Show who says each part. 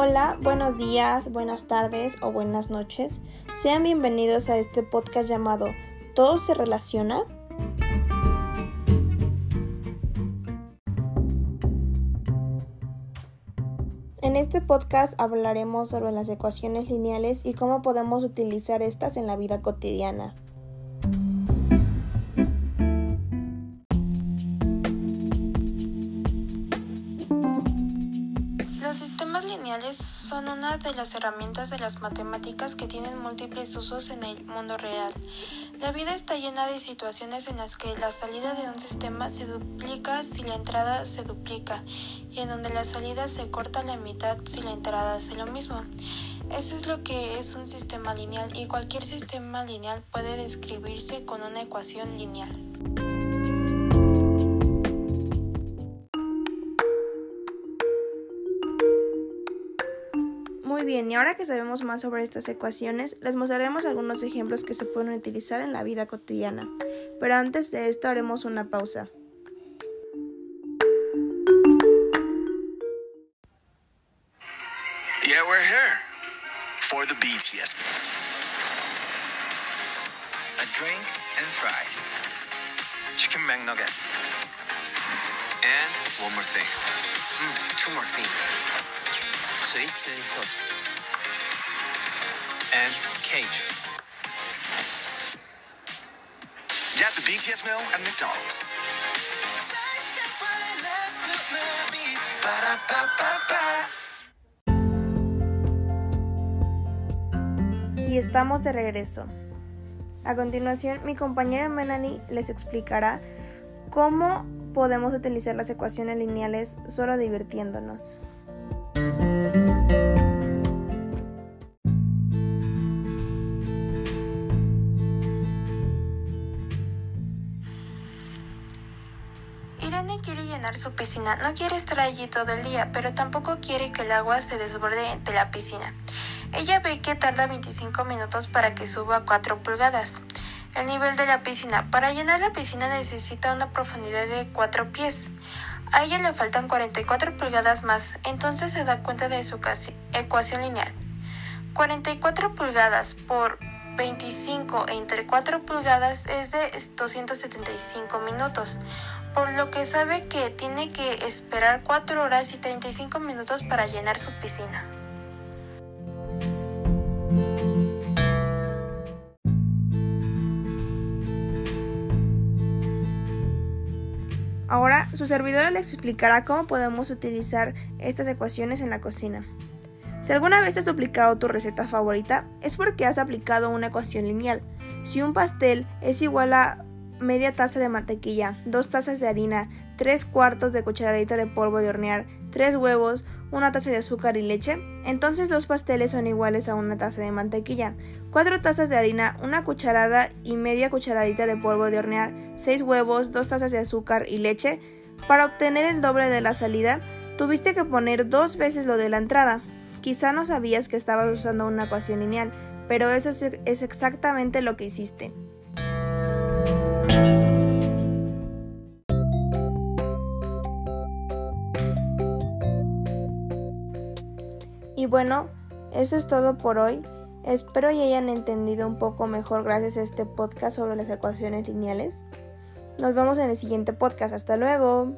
Speaker 1: Hola, buenos días, buenas tardes o buenas noches. Sean bienvenidos a este podcast llamado ¿Todo se relaciona? En este podcast hablaremos sobre las ecuaciones lineales y cómo podemos utilizar estas en la vida cotidiana.
Speaker 2: Lineales son una de las herramientas de las matemáticas que tienen múltiples usos en el mundo real. La vida está llena de situaciones en las que la salida de un sistema se duplica si la entrada se duplica y en donde la salida se corta a la mitad si la entrada hace lo mismo. Eso es lo que es un sistema lineal y cualquier sistema lineal puede describirse con una ecuación lineal.
Speaker 1: Bien, y ahora que sabemos más sobre estas ecuaciones, les mostraremos algunos ejemplos que se pueden utilizar en la vida cotidiana. Pero antes de esto haremos una pausa.
Speaker 3: Yeah, we're here for the BTS. A drink and fries. Chicken McNuggets. And one more thing. Mm, two more things. Sweet chili sauce. And cake. Yeah, the BTS meal at McDonald's.
Speaker 1: Y estamos de regreso. A continuación, mi compañera Melanie les explicará cómo podemos utilizar las ecuaciones lineales solo divirtiéndonos.
Speaker 2: Irene quiere llenar su piscina, no quiere estar allí todo el día, pero tampoco quiere que el agua se desborde de la piscina. Ella ve que tarda 25 minutos para que suba a 4 pulgadas. El nivel de la piscina. Para llenar la piscina necesita una profundidad de 4 pies. A ella le faltan 44 pulgadas más, entonces se da cuenta de su ecuación lineal. 44 pulgadas por 25 entre 4 pulgadas es de 275 minutos, por lo que sabe que tiene que esperar 4 horas y 35 minutos para llenar su piscina.
Speaker 1: Ahora, su servidora les explicará cómo podemos utilizar estas ecuaciones en la cocina. Si alguna vez has duplicado tu receta favorita, es porque has aplicado una ecuación lineal. Si un pastel es igual a media taza de mantequilla, dos tazas de harina, tres cuartos de cucharadita de polvo de hornear, tres huevos, una taza de azúcar y leche, entonces dos pasteles son iguales a una taza de mantequilla, cuatro tazas de harina, una cucharada y media cucharadita de polvo de hornear, seis huevos, dos tazas de azúcar y leche. Para obtener el doble de la salida, tuviste que poner dos veces lo de la entrada. Quizá no sabías que estabas usando una ecuación lineal, pero eso es exactamente lo que hiciste. Y bueno, eso es todo por hoy. Espero y hayan entendido un poco mejor gracias a este podcast sobre las ecuaciones lineales. Nos vemos en el siguiente podcast. Hasta luego.